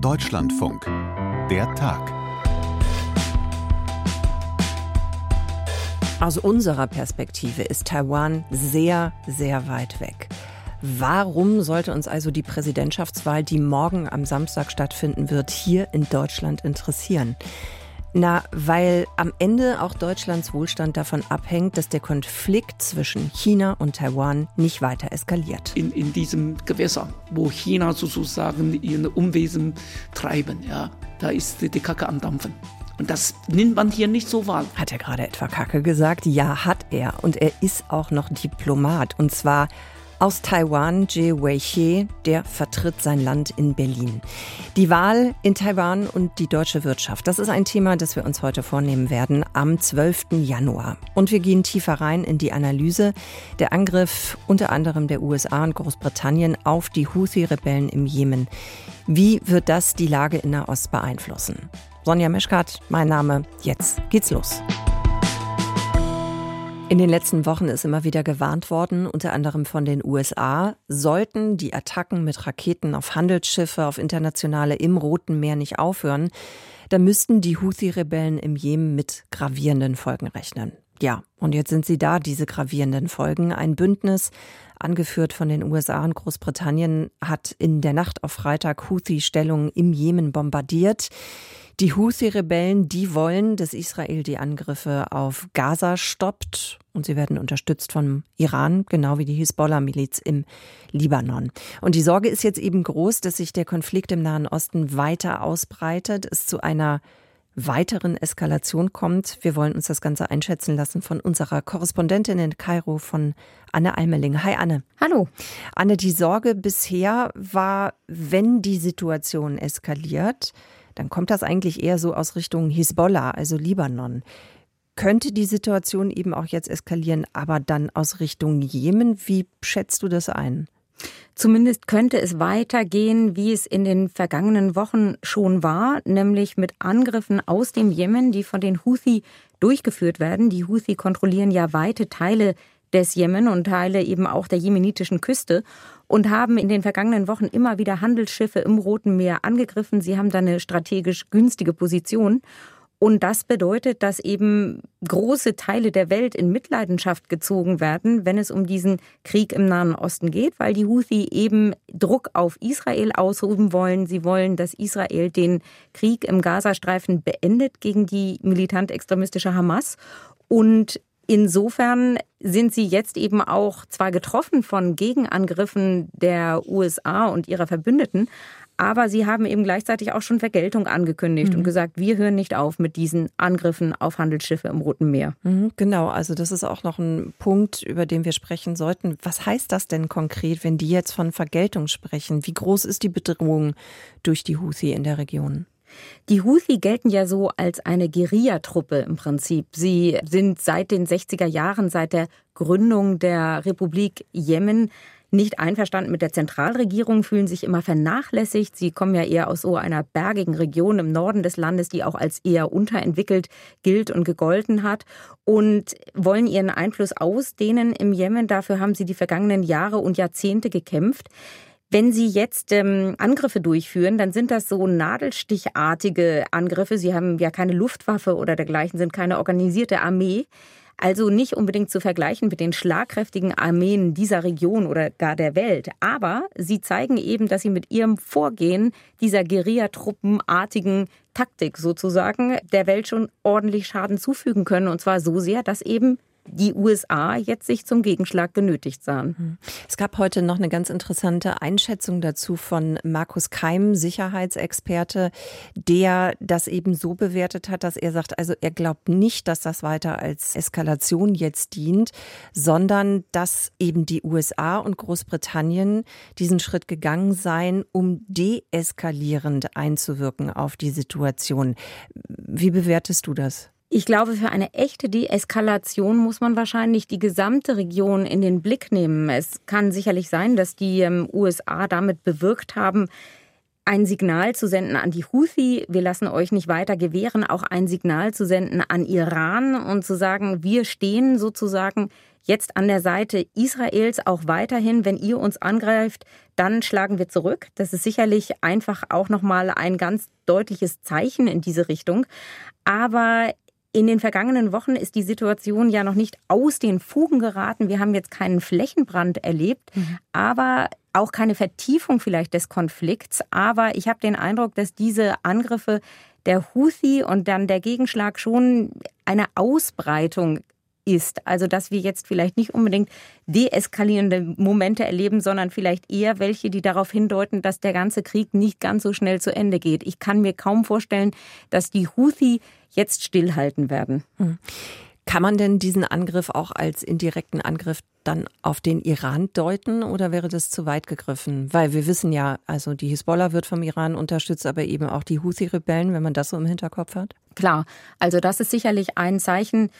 Deutschlandfunk. Der Tag. Aus unserer Perspektive ist Taiwan sehr, sehr weit weg. Warum sollte uns also die Präsidentschaftswahl, die morgen am Samstag stattfinden wird, hier in Deutschland interessieren? Na, weil am Ende auch Deutschlands Wohlstand davon abhängt, dass der Konflikt zwischen China und Taiwan nicht weiter eskaliert. In, in diesem Gewässer, wo China sozusagen ihren Umwesen treiben, ja, da ist die Kacke am Dampfen. Und das nimmt man hier nicht so wahr. Hat er gerade etwa Kacke gesagt? Ja, hat er. Und er ist auch noch Diplomat. Und zwar aus Taiwan, Jie Weixie, der vertritt sein Land in Berlin. Die Wahl in Taiwan und die deutsche Wirtschaft, das ist ein Thema, das wir uns heute vornehmen werden am 12. Januar. Und wir gehen tiefer rein in die Analyse der Angriff unter anderem der USA und Großbritannien auf die Houthi-Rebellen im Jemen. Wie wird das die Lage in Nahost beeinflussen? Sonja Meschkat, mein Name. Jetzt geht's los. In den letzten Wochen ist immer wieder gewarnt worden, unter anderem von den USA, sollten die Attacken mit Raketen auf Handelsschiffe, auf internationale im Roten Meer nicht aufhören, dann müssten die Houthi-Rebellen im Jemen mit gravierenden Folgen rechnen. Ja, und jetzt sind sie da, diese gravierenden Folgen. Ein Bündnis, angeführt von den USA und Großbritannien, hat in der Nacht auf Freitag Houthi-Stellungen im Jemen bombardiert. Die Houthi-Rebellen, die wollen, dass Israel die Angriffe auf Gaza stoppt und sie werden unterstützt vom Iran, genau wie die Hisbollah-Miliz im Libanon. Und die Sorge ist jetzt eben groß, dass sich der Konflikt im Nahen Osten weiter ausbreitet, es zu einer weiteren Eskalation kommt. Wir wollen uns das Ganze einschätzen lassen von unserer Korrespondentin in Kairo, von Anne Almeling. Hi Anne. Hallo. Anne, die Sorge bisher war, wenn die Situation eskaliert, dann kommt das eigentlich eher so aus Richtung Hisbollah, also Libanon. Könnte die Situation eben auch jetzt eskalieren, aber dann aus Richtung Jemen? Wie schätzt du das ein? Zumindest könnte es weitergehen, wie es in den vergangenen Wochen schon war, nämlich mit Angriffen aus dem Jemen, die von den Houthi durchgeführt werden. Die Houthi kontrollieren ja weite Teile des Jemen und Teile eben auch der jemenitischen Küste und haben in den vergangenen Wochen immer wieder Handelsschiffe im Roten Meer angegriffen. Sie haben da eine strategisch günstige Position. Und das bedeutet, dass eben große Teile der Welt in Mitleidenschaft gezogen werden, wenn es um diesen Krieg im Nahen Osten geht, weil die Houthi eben Druck auf Israel ausrufen wollen. Sie wollen, dass Israel den Krieg im Gazastreifen beendet gegen die militant-extremistische Hamas. Und Insofern sind sie jetzt eben auch zwar getroffen von Gegenangriffen der USA und ihrer Verbündeten, aber sie haben eben gleichzeitig auch schon Vergeltung angekündigt mhm. und gesagt, wir hören nicht auf mit diesen Angriffen auf Handelsschiffe im Roten Meer. Mhm, genau, also das ist auch noch ein Punkt, über den wir sprechen sollten. Was heißt das denn konkret, wenn die jetzt von Vergeltung sprechen? Wie groß ist die Bedrohung durch die Houthi in der Region? Die Houthi gelten ja so als eine Guerillatruppe im Prinzip. Sie sind seit den 60er Jahren, seit der Gründung der Republik Jemen, nicht einverstanden mit der Zentralregierung, fühlen sich immer vernachlässigt. Sie kommen ja eher aus so einer bergigen Region im Norden des Landes, die auch als eher unterentwickelt gilt und gegolten hat und wollen ihren Einfluss ausdehnen im Jemen. Dafür haben sie die vergangenen Jahre und Jahrzehnte gekämpft. Wenn Sie jetzt ähm, Angriffe durchführen, dann sind das so nadelstichartige Angriffe. Sie haben ja keine Luftwaffe oder dergleichen, sind keine organisierte Armee. Also nicht unbedingt zu vergleichen mit den schlagkräftigen Armeen dieser Region oder gar der Welt. Aber sie zeigen eben, dass sie mit ihrem Vorgehen dieser Guerillatruppenartigen Taktik sozusagen der Welt schon ordentlich Schaden zufügen können. Und zwar so sehr, dass eben die USA jetzt sich zum Gegenschlag genötigt sahen. Hm. Es gab heute noch eine ganz interessante Einschätzung dazu von Markus Keim, Sicherheitsexperte, der das eben so bewertet hat, dass er sagt, also er glaubt nicht, dass das weiter als Eskalation jetzt dient, sondern dass eben die USA und Großbritannien diesen Schritt gegangen seien, um deeskalierend einzuwirken auf die Situation. Wie bewertest du das? Ich glaube, für eine echte Deeskalation muss man wahrscheinlich die gesamte Region in den Blick nehmen. Es kann sicherlich sein, dass die ähm, USA damit bewirkt haben, ein Signal zu senden an die Houthi, wir lassen euch nicht weiter gewähren, auch ein Signal zu senden an Iran und zu sagen, wir stehen sozusagen jetzt an der Seite Israels auch weiterhin, wenn ihr uns angreift, dann schlagen wir zurück. Das ist sicherlich einfach auch nochmal ein ganz deutliches Zeichen in diese Richtung. Aber in den vergangenen Wochen ist die Situation ja noch nicht aus den Fugen geraten. Wir haben jetzt keinen Flächenbrand erlebt, mhm. aber auch keine Vertiefung vielleicht des Konflikts. Aber ich habe den Eindruck, dass diese Angriffe der Houthi und dann der Gegenschlag schon eine Ausbreitung ist. Also dass wir jetzt vielleicht nicht unbedingt deeskalierende Momente erleben, sondern vielleicht eher welche, die darauf hindeuten, dass der ganze Krieg nicht ganz so schnell zu Ende geht. Ich kann mir kaum vorstellen, dass die Houthi jetzt stillhalten werden. Hm. Kann man denn diesen Angriff auch als indirekten Angriff dann auf den Iran deuten oder wäre das zu weit gegriffen? Weil wir wissen ja, also die Hisbollah wird vom Iran unterstützt, aber eben auch die Houthi-Rebellen, wenn man das so im Hinterkopf hat? Klar, also das ist sicherlich ein Zeichen,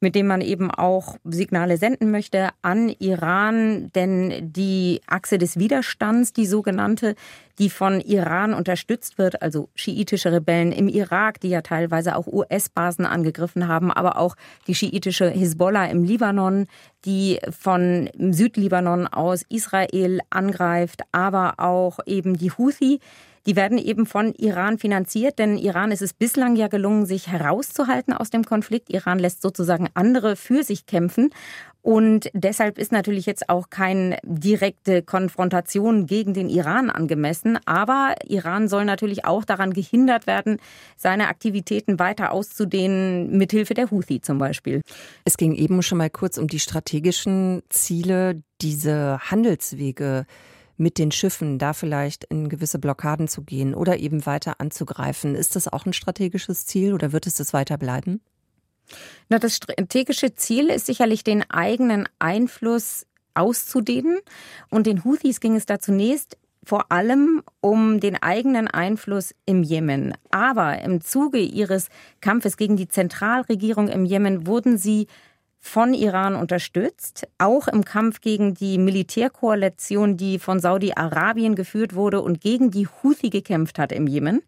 mit dem man eben auch Signale senden möchte an Iran, denn die Achse des Widerstands, die sogenannte, die von Iran unterstützt wird, also schiitische Rebellen im Irak, die ja teilweise auch US-Basen angegriffen haben, aber auch die schiitische Hisbollah im Libanon, die von Südlibanon aus Israel angreift, aber auch eben die Houthi, die werden eben von Iran finanziert, denn Iran ist es bislang ja gelungen, sich herauszuhalten aus dem Konflikt. Iran lässt sozusagen andere für sich kämpfen. Und deshalb ist natürlich jetzt auch keine direkte Konfrontation gegen den Iran angemessen. Aber Iran soll natürlich auch daran gehindert werden, seine Aktivitäten weiter auszudehnen, mithilfe der Houthi zum Beispiel. Es ging eben schon mal kurz um die strategischen Ziele, diese Handelswege mit den Schiffen da vielleicht in gewisse Blockaden zu gehen oder eben weiter anzugreifen. Ist das auch ein strategisches Ziel oder wird es das weiter bleiben? Na, das strategische Ziel ist sicherlich den eigenen Einfluss auszudehnen. Und den Houthis ging es da zunächst vor allem um den eigenen Einfluss im Jemen. Aber im Zuge ihres Kampfes gegen die Zentralregierung im Jemen wurden sie von Iran unterstützt, auch im Kampf gegen die Militärkoalition, die von Saudi-Arabien geführt wurde und gegen die Houthi gekämpft hat im Jemen.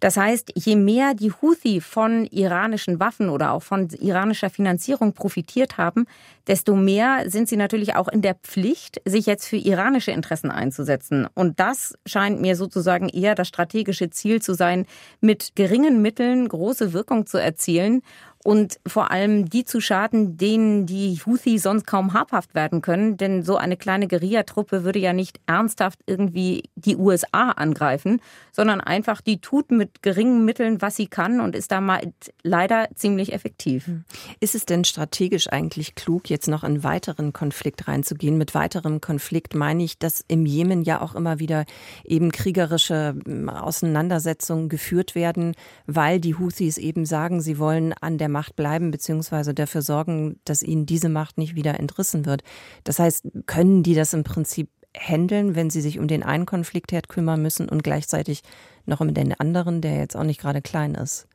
Das heißt, je mehr die Houthi von iranischen Waffen oder auch von iranischer Finanzierung profitiert haben, desto mehr sind sie natürlich auch in der Pflicht, sich jetzt für iranische Interessen einzusetzen. Und das scheint mir sozusagen eher das strategische Ziel zu sein, mit geringen Mitteln große Wirkung zu erzielen und vor allem die zu schaden, denen die Houthi sonst kaum habhaft werden können. Denn so eine kleine Guerillatruppe würde ja nicht ernsthaft irgendwie die USA angreifen, sondern einfach die tut mit geringen Mitteln, was sie kann und ist da mal leider ziemlich effektiv. Hm. Ist es denn strategisch eigentlich klug, jetzt noch in weiteren Konflikt reinzugehen? Mit weiterem Konflikt meine ich, dass im Jemen ja auch immer wieder eben kriegerische hm, Auseinandersetzungen geführt werden, weil die Houthis eben sagen, sie wollen an der Macht bleiben, beziehungsweise dafür sorgen, dass ihnen diese Macht nicht wieder entrissen wird. Das heißt, können die das im Prinzip handeln, wenn sie sich um den einen Konfliktherd kümmern müssen und gleichzeitig noch um den anderen, der jetzt auch nicht gerade klein ist?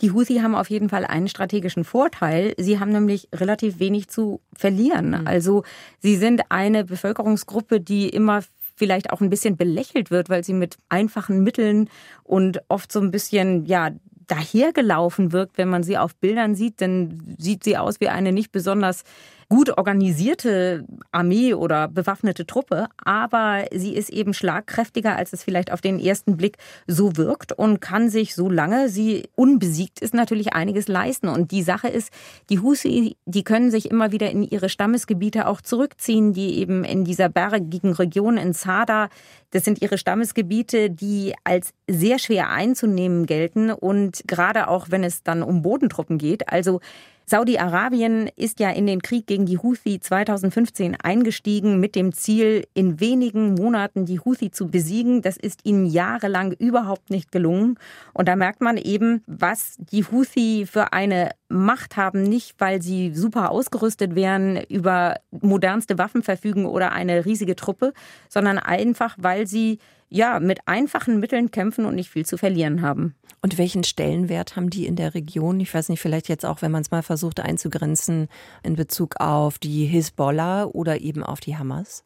Die Houthi haben auf jeden Fall einen strategischen Vorteil. Sie haben nämlich relativ wenig zu verlieren. Mhm. Also sie sind eine Bevölkerungsgruppe, die immer vielleicht auch ein bisschen belächelt wird, weil sie mit einfachen Mitteln und oft so ein bisschen, ja, dahergelaufen wirkt, wenn man sie auf Bildern sieht, dann sieht sie aus wie eine nicht besonders gut organisierte Armee oder bewaffnete Truppe, aber sie ist eben schlagkräftiger, als es vielleicht auf den ersten Blick so wirkt und kann sich, solange sie unbesiegt ist, natürlich einiges leisten. Und die Sache ist, die Husi, die können sich immer wieder in ihre Stammesgebiete auch zurückziehen, die eben in dieser bergigen Region in Sada, das sind ihre Stammesgebiete, die als sehr schwer einzunehmen gelten und gerade auch, wenn es dann um Bodentruppen geht. Also Saudi-Arabien ist ja in den Krieg gegen die Houthi 2015 eingestiegen mit dem Ziel, in wenigen Monaten die Houthi zu besiegen. Das ist ihnen jahrelang überhaupt nicht gelungen. Und da merkt man eben, was die Houthi für eine Macht haben, nicht weil sie super ausgerüstet wären, über modernste Waffen verfügen oder eine riesige Truppe, sondern einfach, weil sie ja, mit einfachen Mitteln kämpfen und nicht viel zu verlieren haben. Und welchen Stellenwert haben die in der Region? Ich weiß nicht, vielleicht jetzt auch, wenn man es mal versucht einzugrenzen in Bezug auf die Hisbollah oder eben auf die Hamas?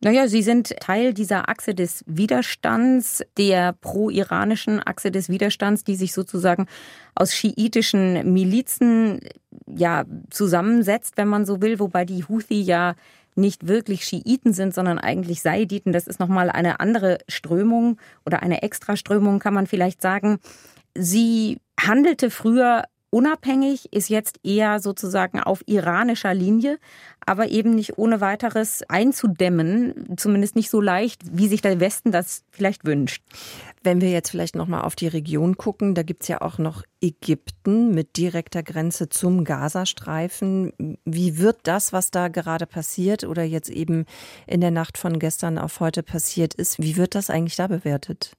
Naja, sie sind Teil dieser Achse des Widerstands, der pro-iranischen Achse des Widerstands, die sich sozusagen aus schiitischen Milizen ja zusammensetzt, wenn man so will, wobei die Houthi ja nicht wirklich Schiiten sind, sondern eigentlich Saiditen. Das ist nochmal eine andere Strömung oder eine Extraströmung, kann man vielleicht sagen. Sie handelte früher unabhängig, ist jetzt eher sozusagen auf iranischer Linie, aber eben nicht ohne weiteres einzudämmen, zumindest nicht so leicht, wie sich der Westen das vielleicht wünscht. Wenn wir jetzt vielleicht noch mal auf die Region gucken, da gibt's ja auch noch Ägypten mit direkter Grenze zum Gazastreifen. Wie wird das, was da gerade passiert oder jetzt eben in der Nacht von gestern auf heute passiert ist, wie wird das eigentlich da bewertet?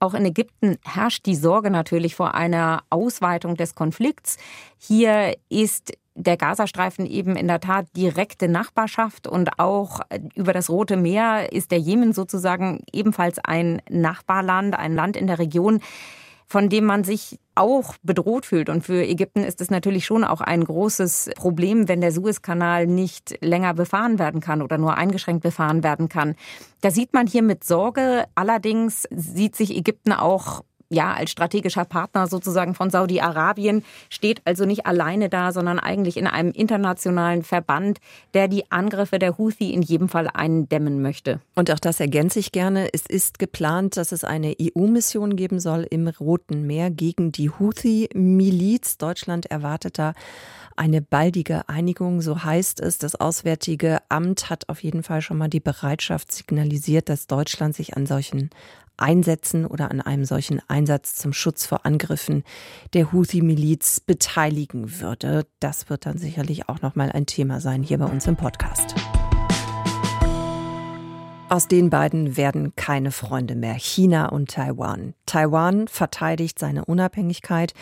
Auch in Ägypten herrscht die Sorge natürlich vor einer Ausweitung des Konflikts. Hier ist der Gazastreifen eben in der Tat direkte Nachbarschaft und auch über das Rote Meer ist der Jemen sozusagen ebenfalls ein Nachbarland, ein Land in der Region, von dem man sich auch bedroht fühlt. Und für Ägypten ist es natürlich schon auch ein großes Problem, wenn der Suezkanal nicht länger befahren werden kann oder nur eingeschränkt befahren werden kann. Da sieht man hier mit Sorge. Allerdings sieht sich Ägypten auch ja, als strategischer Partner sozusagen von Saudi-Arabien, steht also nicht alleine da, sondern eigentlich in einem internationalen Verband, der die Angriffe der Houthi in jedem Fall eindämmen möchte. Und auch das ergänze ich gerne. Es ist geplant, dass es eine EU-Mission geben soll im Roten Meer gegen die Houthi-Miliz. Deutschland erwartet da eine baldige Einigung, so heißt es. Das Auswärtige Amt hat auf jeden Fall schon mal die Bereitschaft signalisiert, dass Deutschland sich an solchen Einsätzen oder an einem solchen Einsatz zum Schutz vor Angriffen der Houthi-Miliz beteiligen würde. Das wird dann sicherlich auch noch mal ein Thema sein hier bei uns im Podcast. Aus den beiden werden keine Freunde mehr. China und Taiwan. Taiwan verteidigt seine Unabhängigkeit.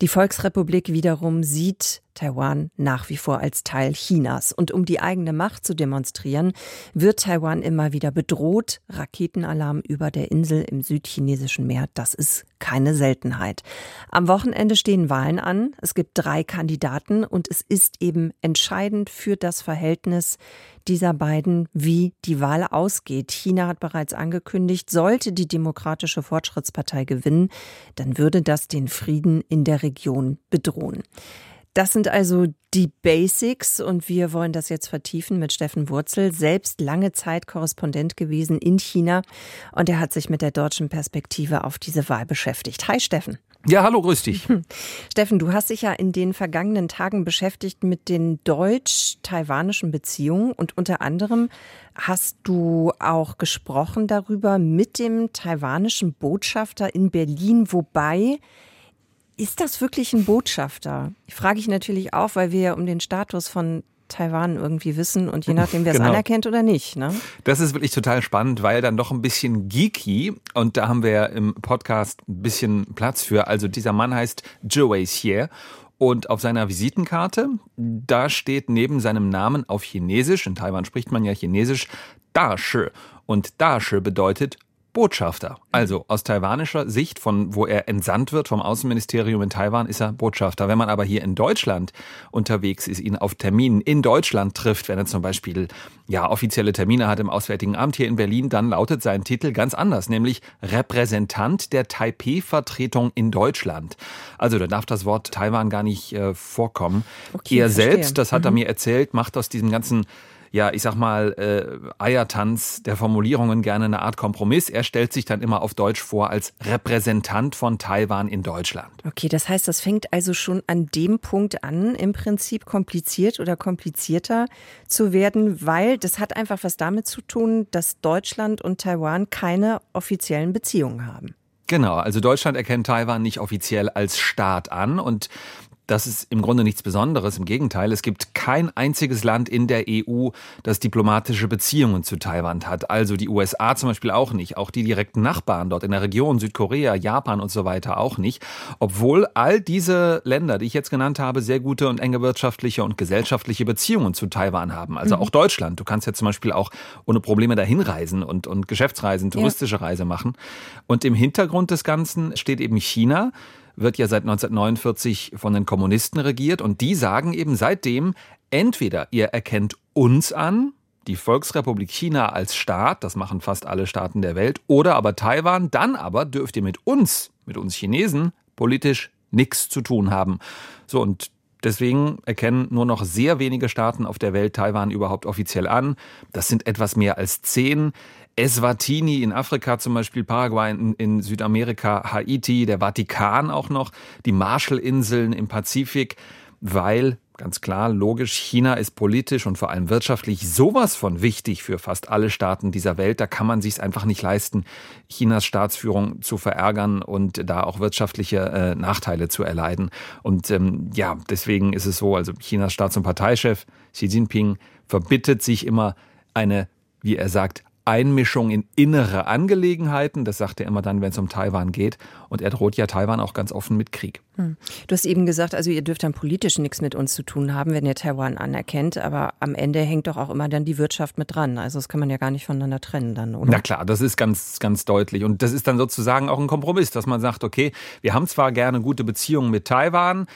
Die Volksrepublik wiederum sieht Taiwan nach wie vor als Teil Chinas. Und um die eigene Macht zu demonstrieren, wird Taiwan immer wieder bedroht. Raketenalarm über der Insel im südchinesischen Meer, das ist keine Seltenheit. Am Wochenende stehen Wahlen an. Es gibt drei Kandidaten und es ist eben entscheidend für das Verhältnis dieser beiden, wie die Wahl ausgeht. China hat bereits angekündigt, sollte die Demokratische Fortschrittspartei gewinnen, dann würde das den Frieden in der Region bedrohen. Das sind also die Basics und wir wollen das jetzt vertiefen mit Steffen Wurzel, selbst lange Zeit Korrespondent gewesen in China und er hat sich mit der deutschen Perspektive auf diese Wahl beschäftigt. Hi Steffen. Ja, hallo, grüß dich. Steffen, du hast dich ja in den vergangenen Tagen beschäftigt mit den deutsch-taiwanischen Beziehungen und unter anderem hast du auch gesprochen darüber mit dem taiwanischen Botschafter in Berlin, wobei ist das wirklich ein Botschafter? Frage ich natürlich auch, weil wir ja um den Status von Taiwan irgendwie wissen und je nachdem, wer es genau. anerkennt oder nicht. Ne? Das ist wirklich total spannend, weil dann doch ein bisschen geeky und da haben wir ja im Podcast ein bisschen Platz für. Also dieser Mann heißt Joe Xie und auf seiner Visitenkarte, da steht neben seinem Namen auf Chinesisch, in Taiwan spricht man ja Chinesisch, Da Shi. Und Da Shi bedeutet Botschafter. Also aus taiwanischer Sicht, von wo er entsandt wird vom Außenministerium in Taiwan, ist er Botschafter. Wenn man aber hier in Deutschland unterwegs ist, ihn auf Terminen in Deutschland trifft, wenn er zum Beispiel ja offizielle Termine hat im Auswärtigen Amt hier in Berlin, dann lautet sein Titel ganz anders, nämlich Repräsentant der Taipei-Vertretung in Deutschland. Also da darf das Wort Taiwan gar nicht äh, vorkommen. Okay, er selbst, das hat mhm. er mir erzählt, macht aus diesem ganzen ja, ich sag mal, äh, Eiertanz der Formulierungen gerne eine Art Kompromiss. Er stellt sich dann immer auf Deutsch vor als Repräsentant von Taiwan in Deutschland. Okay, das heißt, das fängt also schon an dem Punkt an, im Prinzip kompliziert oder komplizierter zu werden, weil das hat einfach was damit zu tun, dass Deutschland und Taiwan keine offiziellen Beziehungen haben. Genau, also Deutschland erkennt Taiwan nicht offiziell als Staat an und das ist im Grunde nichts Besonderes. Im Gegenteil, es gibt kein einziges Land in der EU, das diplomatische Beziehungen zu Taiwan hat. Also die USA zum Beispiel auch nicht. Auch die direkten Nachbarn dort in der Region, Südkorea, Japan und so weiter auch nicht. Obwohl all diese Länder, die ich jetzt genannt habe, sehr gute und enge wirtschaftliche und gesellschaftliche Beziehungen zu Taiwan haben. Also mhm. auch Deutschland. Du kannst ja zum Beispiel auch ohne Probleme dahin reisen und, und Geschäftsreisen, touristische ja. Reise machen. Und im Hintergrund des Ganzen steht eben China wird ja seit 1949 von den Kommunisten regiert und die sagen eben seitdem, entweder ihr erkennt uns an, die Volksrepublik China als Staat, das machen fast alle Staaten der Welt, oder aber Taiwan, dann aber dürft ihr mit uns, mit uns Chinesen, politisch nichts zu tun haben. So, und Deswegen erkennen nur noch sehr wenige Staaten auf der Welt Taiwan überhaupt offiziell an. Das sind etwas mehr als zehn. Eswatini in Afrika zum Beispiel, Paraguay in, in, Südamerika, Haiti, der Vatikan auch noch, die Marshallinseln im Pazifik, weil ganz klar, logisch, China ist politisch und vor allem wirtschaftlich sowas von wichtig für fast alle Staaten dieser Welt. Da kann man sich einfach nicht leisten, Chinas Staatsführung zu verärgern und da auch wirtschaftliche äh, Nachteile zu erleiden. Und ähm, ja, deswegen ist es so, also Chinas Staats- und Parteichef Xi Jinping verbittet sich immer eine, wie er sagt, Einmischung in innere Angelegenheiten. Das sagt er immer dann, wenn es um Taiwan geht. Und er droht ja Taiwan auch ganz offen mit Krieg. Hm. Du hast eben gesagt, also ihr dürft dann politisch nichts mit uns zu tun haben, wenn ihr Taiwan anerkennt. Aber am Ende hängt doch auch immer dann die Wirtschaft mit dran. Also das kann man ja gar nicht voneinander trennen dann, oder? Na klar, das ist ganz, ganz deutlich. Und das ist dann sozusagen auch ein Kompromiss, dass man sagt, okay, wir haben zwar gerne gute Beziehungen mit Taiwan,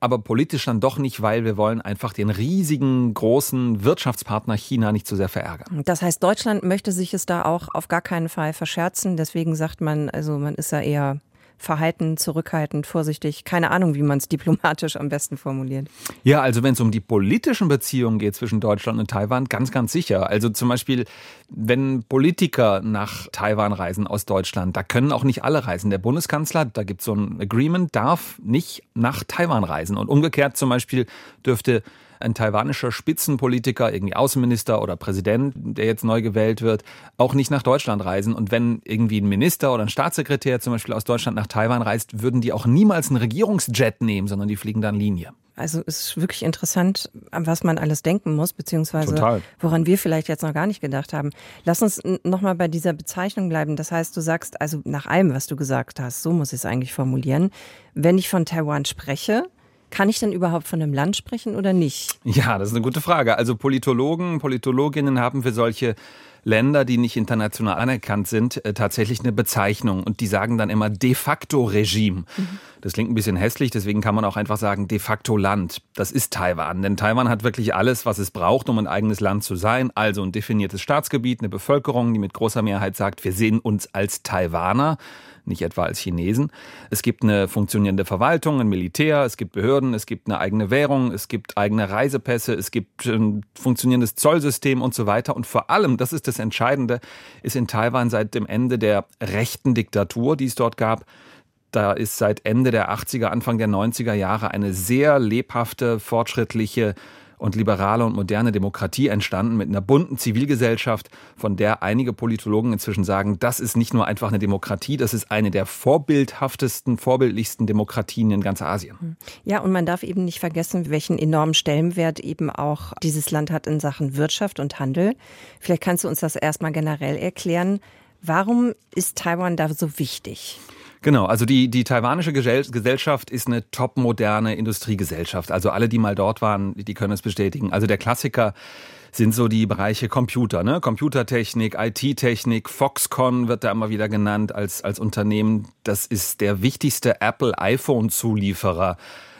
aber politisch dann doch nicht, weil wir wollen einfach den riesigen, großen Wirtschaftspartner China nicht zu sehr verärgern. Das heißt, Deutschland möchte sich es da auch auf gar keinen Fall verscherzen. Deswegen sagt man, also man ist ja eher verhalten, zurückhaltend, vorsichtig. Keine Ahnung, wie man es diplomatisch am besten formuliert. Ja, also wenn es um die politischen Beziehungen geht zwischen Deutschland und Taiwan, ganz, ganz sicher. Also zum Beispiel, wenn Politiker nach Taiwan reisen aus Deutschland, da können auch nicht alle reisen. Der Bundeskanzler, da gibt es so ein Agreement, darf nicht nach Taiwan reisen. Und umgekehrt zum Beispiel dürfte ein taiwanischer Spitzenpolitiker, irgendwie Außenminister oder Präsident, der jetzt neu gewählt wird, auch nicht nach Deutschland reisen. Und wenn irgendwie ein Minister oder ein Staatssekretär zum Beispiel aus Deutschland nach Taiwan reist, würden die auch niemals einen Regierungsjet nehmen, sondern die fliegen dann Linie. Also es ist wirklich interessant, an was man alles denken muss, beziehungsweise Total. woran wir vielleicht jetzt noch gar nicht gedacht haben. Lass uns nochmal bei dieser Bezeichnung bleiben. Das heißt, du sagst, also nach allem, was du gesagt hast, so muss ich es eigentlich formulieren, wenn ich von Taiwan spreche, kann ich denn überhaupt von einem Land sprechen oder nicht? Ja, das ist eine gute Frage. Also Politologen, Politologinnen haben für solche Länder, die nicht international anerkannt sind, äh, tatsächlich eine Bezeichnung. Und die sagen dann immer de facto Regime. Mhm. Das klingt ein bisschen hässlich, deswegen kann man auch einfach sagen de facto Land. Das ist Taiwan. Denn Taiwan hat wirklich alles, was es braucht, um ein eigenes Land zu sein. Also ein definiertes Staatsgebiet, eine Bevölkerung, die mit großer Mehrheit sagt, wir sehen uns als Taiwaner nicht etwa als Chinesen. Es gibt eine funktionierende Verwaltung, ein Militär, es gibt Behörden, es gibt eine eigene Währung, es gibt eigene Reisepässe, es gibt ein funktionierendes Zollsystem und so weiter. Und vor allem, das ist das Entscheidende, ist in Taiwan seit dem Ende der rechten Diktatur, die es dort gab, da ist seit Ende der 80er, Anfang der 90er Jahre eine sehr lebhafte, fortschrittliche und liberale und moderne Demokratie entstanden mit einer bunten Zivilgesellschaft, von der einige Politologen inzwischen sagen, das ist nicht nur einfach eine Demokratie, das ist eine der vorbildhaftesten, vorbildlichsten Demokratien in ganz Asien. Hm. Ja, und man darf eben nicht vergessen, welchen enormen Stellenwert eben auch dieses Land hat in Sachen Wirtschaft und Handel. Vielleicht kannst du uns das erstmal generell erklären. Warum ist Taiwan da so wichtig? Genau, also die, die taiwanische Gesellschaft ist eine topmoderne Industriegesellschaft. Also alle, die mal dort waren, die können es bestätigen. Also der Klassiker sind so die Bereiche Computer, ne? Computertechnik, IT-Technik, Foxconn wird da immer wieder genannt als, als Unternehmen. Das ist der wichtigste Apple-iPhone-Zulieferer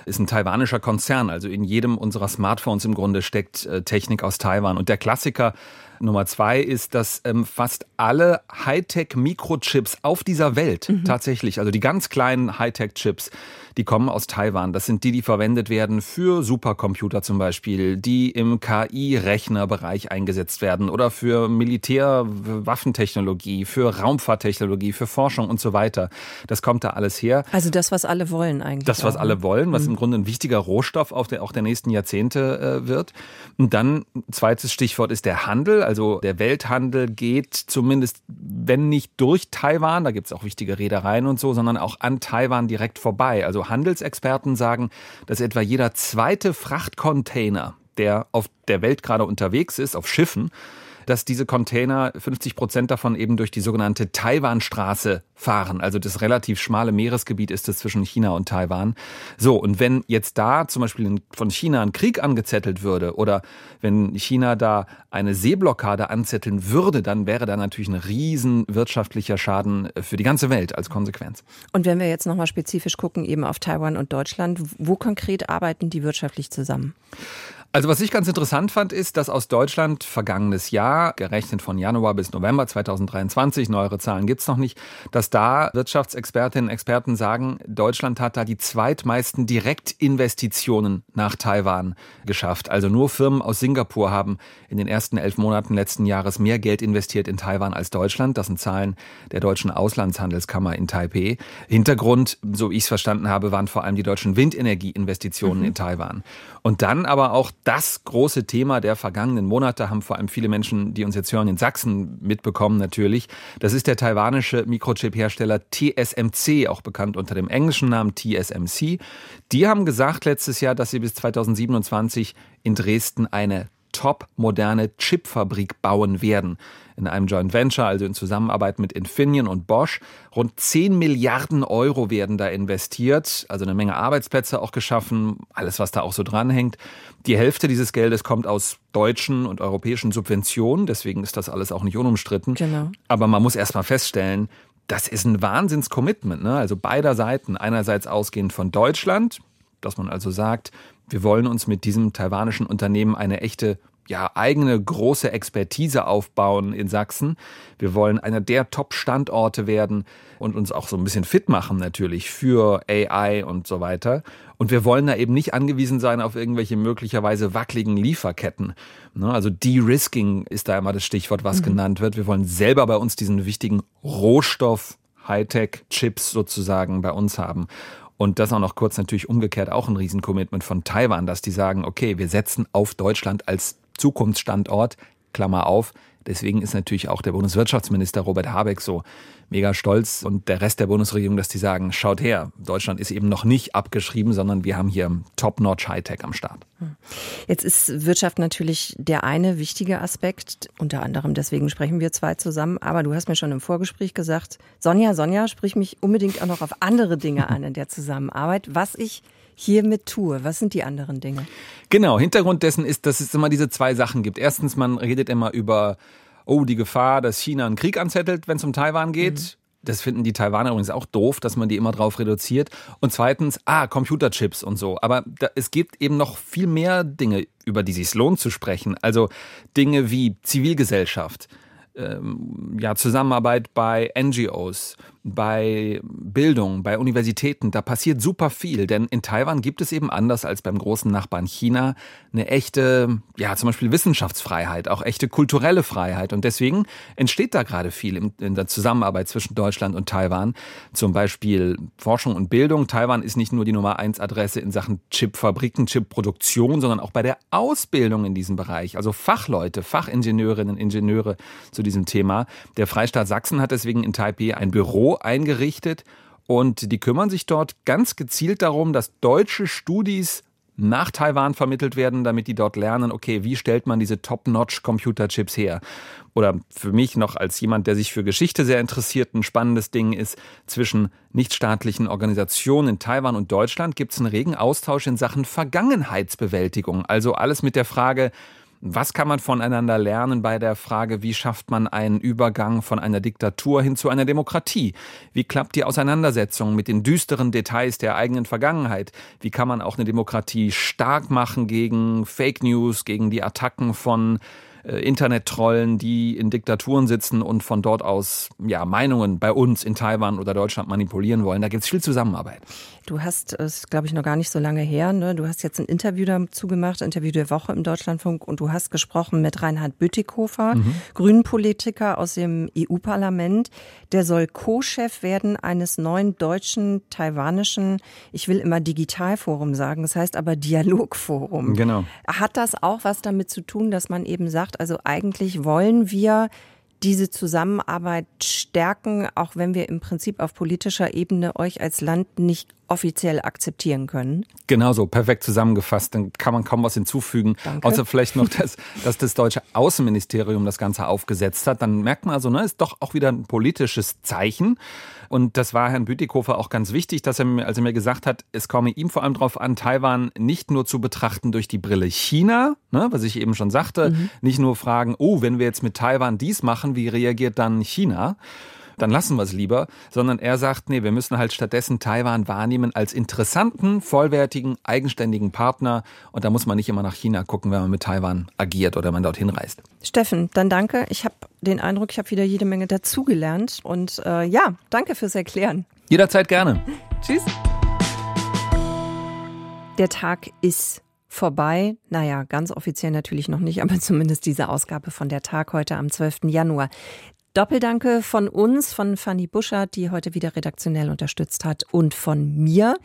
ist ein taiwanischer Konzern. Also in jedem unserer Smartphones im Grunde steckt äh, Technik aus Taiwan. Und der Klassiker Nummer zwei ist, dass ähm, fast alle Hightech-Mikrochips auf dieser Welt mhm. tatsächlich, also die ganz kleinen Hightech-Chips, die kommen aus Taiwan. Das sind die, die verwendet werden für Supercomputer zum Beispiel, die im KI-Rechnerbereich eingesetzt werden oder für Militärwaffentechnologie, für Raumfahrttechnologie, für Forschung und so weiter. Das kommt da alles her. Also das, was alle wollen eigentlich. Das, was auch, alle ne? wollen, was mhm. im Grunde ein wichtiger Rohstoff auch der, auch der nächsten Jahrzehnte äh, wird. Und dann, zweites Stichwort ist der Handel. Also der Welthandel geht zumindest, wenn nicht durch Taiwan, da gibt es auch wichtige Reedereien und so, sondern auch an Taiwan direkt vorbei. Also Handelsexperten sagen, dass etwa jeder zweite Frachtcontainer, der auf der Welt gerade unterwegs ist, auf Schiffen, dass diese Container 50 Prozent davon eben durch die sogenannte Taiwanstraße fahren. Also das relativ schmale Meeresgebiet ist es zwischen China und Taiwan. So, und wenn jetzt da zum Beispiel von China ein Krieg angezettelt würde oder wenn China da eine Seeblockade anzetteln würde, dann wäre da natürlich ein riesen wirtschaftlicher Schaden für die ganze Welt als Konsequenz. Und wenn wir jetzt nochmal spezifisch gucken, eben auf Taiwan und Deutschland, wo konkret arbeiten die wirtschaftlich zusammen? Also was ich ganz interessant fand, ist, dass aus Deutschland vergangenes Jahr, gerechnet von Januar bis November 2023, neuere Zahlen gibt's noch nicht, dass da Wirtschaftsexpertinnen und Experten sagen, Deutschland hat da die zweitmeisten Direktinvestitionen nach Taiwan geschafft. Also nur Firmen aus Singapur haben in den ersten elf Monaten letzten Jahres mehr Geld investiert in Taiwan als Deutschland. Das sind Zahlen der deutschen Auslandshandelskammer in Taipei. Hintergrund, so ich es verstanden habe, waren vor allem die deutschen Windenergieinvestitionen mhm. in Taiwan. Und dann aber auch das große Thema der vergangenen Monate haben vor allem viele Menschen, die uns jetzt hören, in Sachsen mitbekommen natürlich. Das ist der taiwanische Mikrochip-Hersteller TSMC, auch bekannt unter dem englischen Namen TSMC. Die haben gesagt letztes Jahr, dass sie bis 2027 in Dresden eine top moderne Chipfabrik bauen werden in einem Joint Venture, also in Zusammenarbeit mit Infineon und Bosch. Rund 10 Milliarden Euro werden da investiert, also eine Menge Arbeitsplätze auch geschaffen, alles, was da auch so dranhängt. Die Hälfte dieses Geldes kommt aus deutschen und europäischen Subventionen, deswegen ist das alles auch nicht unumstritten. Genau. Aber man muss erst mal feststellen, das ist ein Wahnsinns-Commitment. Ne? Also beider Seiten, einerseits ausgehend von Deutschland, dass man also sagt, wir wollen uns mit diesem taiwanischen Unternehmen eine echte ja, eigene große Expertise aufbauen in Sachsen. Wir wollen einer der Top-Standorte werden und uns auch so ein bisschen fit machen natürlich für AI und so weiter. Und wir wollen da eben nicht angewiesen sein auf irgendwelche möglicherweise wackeligen Lieferketten. Ne, also De-Risking ist da immer das Stichwort, was mhm. genannt wird. Wir wollen selber bei uns diesen wichtigen Rohstoff Hightech-Chips sozusagen bei uns haben. Und das auch noch kurz natürlich umgekehrt auch ein Riesencommitment von Taiwan, dass die sagen, okay, wir setzen auf Deutschland als Zukunftsstandort, Klammer auf. Deswegen ist natürlich auch der Bundeswirtschaftsminister Robert Habeck so mega stolz und der Rest der Bundesregierung, dass die sagen, schaut her, Deutschland ist eben noch nicht abgeschrieben, sondern wir haben hier Top-Notch Hightech am Start. Jetzt ist Wirtschaft natürlich der eine wichtige Aspekt, unter anderem deswegen sprechen wir zwei zusammen, aber du hast mir schon im Vorgespräch gesagt, Sonja, Sonja, sprich mich unbedingt auch noch auf andere Dinge an in der Zusammenarbeit, was ich hiermit tue. Was sind die anderen Dinge? Genau, Hintergrund dessen ist, dass es immer diese zwei Sachen gibt. Erstens, man redet immer über, oh, die Gefahr, dass China einen Krieg anzettelt, wenn es um Taiwan geht. Mhm. Das finden die Taiwaner übrigens auch doof, dass man die immer drauf reduziert. Und zweitens, ah, Computerchips und so. Aber da, es gibt eben noch viel mehr Dinge, über die sich lohnt zu sprechen. Also Dinge wie Zivilgesellschaft, ähm, ja, Zusammenarbeit bei NGOs, bei Bildung, bei Universitäten, da passiert super viel. Denn in Taiwan gibt es eben anders als beim großen Nachbarn China eine echte, ja, zum Beispiel Wissenschaftsfreiheit, auch echte kulturelle Freiheit. Und deswegen entsteht da gerade viel in der Zusammenarbeit zwischen Deutschland und Taiwan. Zum Beispiel Forschung und Bildung. Taiwan ist nicht nur die Nummer eins Adresse in Sachen Chipfabriken, Chipproduktion, sondern auch bei der Ausbildung in diesem Bereich. Also Fachleute, Fachingenieurinnen, Ingenieure zu diesem Thema. Der Freistaat Sachsen hat deswegen in Taipei ein Büro eingerichtet und die kümmern sich dort ganz gezielt darum, dass deutsche Studis nach Taiwan vermittelt werden, damit die dort lernen, okay, wie stellt man diese Top-Notch-Computerchips her? Oder für mich noch als jemand, der sich für Geschichte sehr interessiert, ein spannendes Ding ist, zwischen nichtstaatlichen Organisationen in Taiwan und Deutschland gibt es einen regen Austausch in Sachen Vergangenheitsbewältigung. Also alles mit der Frage, was kann man voneinander lernen bei der Frage, wie schafft man einen Übergang von einer Diktatur hin zu einer Demokratie? Wie klappt die Auseinandersetzung mit den düsteren Details der eigenen Vergangenheit? Wie kann man auch eine Demokratie stark machen gegen Fake News, gegen die Attacken von äh, Internet-Trollen, die in Diktaturen sitzen und von dort aus ja, Meinungen bei uns in Taiwan oder Deutschland manipulieren wollen. Da gibt es viel Zusammenarbeit. Du hast es, glaube ich, noch gar nicht so lange her. Ne? Du hast jetzt ein Interview dazu gemacht, Interview der Woche im Deutschlandfunk, und du hast gesprochen mit Reinhard Bütikofer, mhm. Grünenpolitiker aus dem EU-Parlament. Der soll Co-Chef werden eines neuen deutschen, taiwanischen, ich will immer Digitalforum sagen, das heißt aber Dialogforum. Genau. Hat das auch was damit zu tun, dass man eben sagt, also eigentlich wollen wir diese Zusammenarbeit stärken, auch wenn wir im Prinzip auf politischer Ebene euch als Land nicht offiziell akzeptieren können. Genauso, perfekt zusammengefasst. Dann kann man kaum was hinzufügen. Danke. Außer vielleicht noch, dass, dass das deutsche Außenministerium das Ganze aufgesetzt hat. Dann merkt man also, ne, ist doch auch wieder ein politisches Zeichen. Und das war Herrn Bütikofer auch ganz wichtig, dass er mir, als er mir gesagt hat, es komme ihm vor allem darauf an, Taiwan nicht nur zu betrachten durch die Brille China, ne, was ich eben schon sagte, mhm. nicht nur fragen, oh, wenn wir jetzt mit Taiwan dies machen, wie reagiert dann China? dann lassen wir es lieber, sondern er sagt, nee, wir müssen halt stattdessen Taiwan wahrnehmen als interessanten, vollwertigen, eigenständigen Partner und da muss man nicht immer nach China gucken, wenn man mit Taiwan agiert oder man dorthin reist. Steffen, dann danke. Ich habe den Eindruck, ich habe wieder jede Menge dazugelernt und äh, ja, danke fürs Erklären. Jederzeit gerne. Tschüss. Der Tag ist vorbei. Naja, ganz offiziell natürlich noch nicht, aber zumindest diese Ausgabe von der Tag heute am 12. Januar. Doppeldanke von uns, von Fanny Buschert, die heute wieder redaktionell unterstützt hat, und von mir.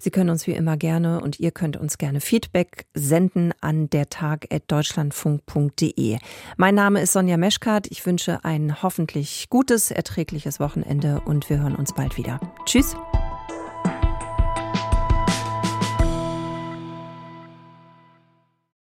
Sie können uns wie immer gerne und ihr könnt uns gerne Feedback senden an dertag.deutschlandfunk.de. Mein Name ist Sonja Meschkat. Ich wünsche ein hoffentlich gutes, erträgliches Wochenende und wir hören uns bald wieder. Tschüss.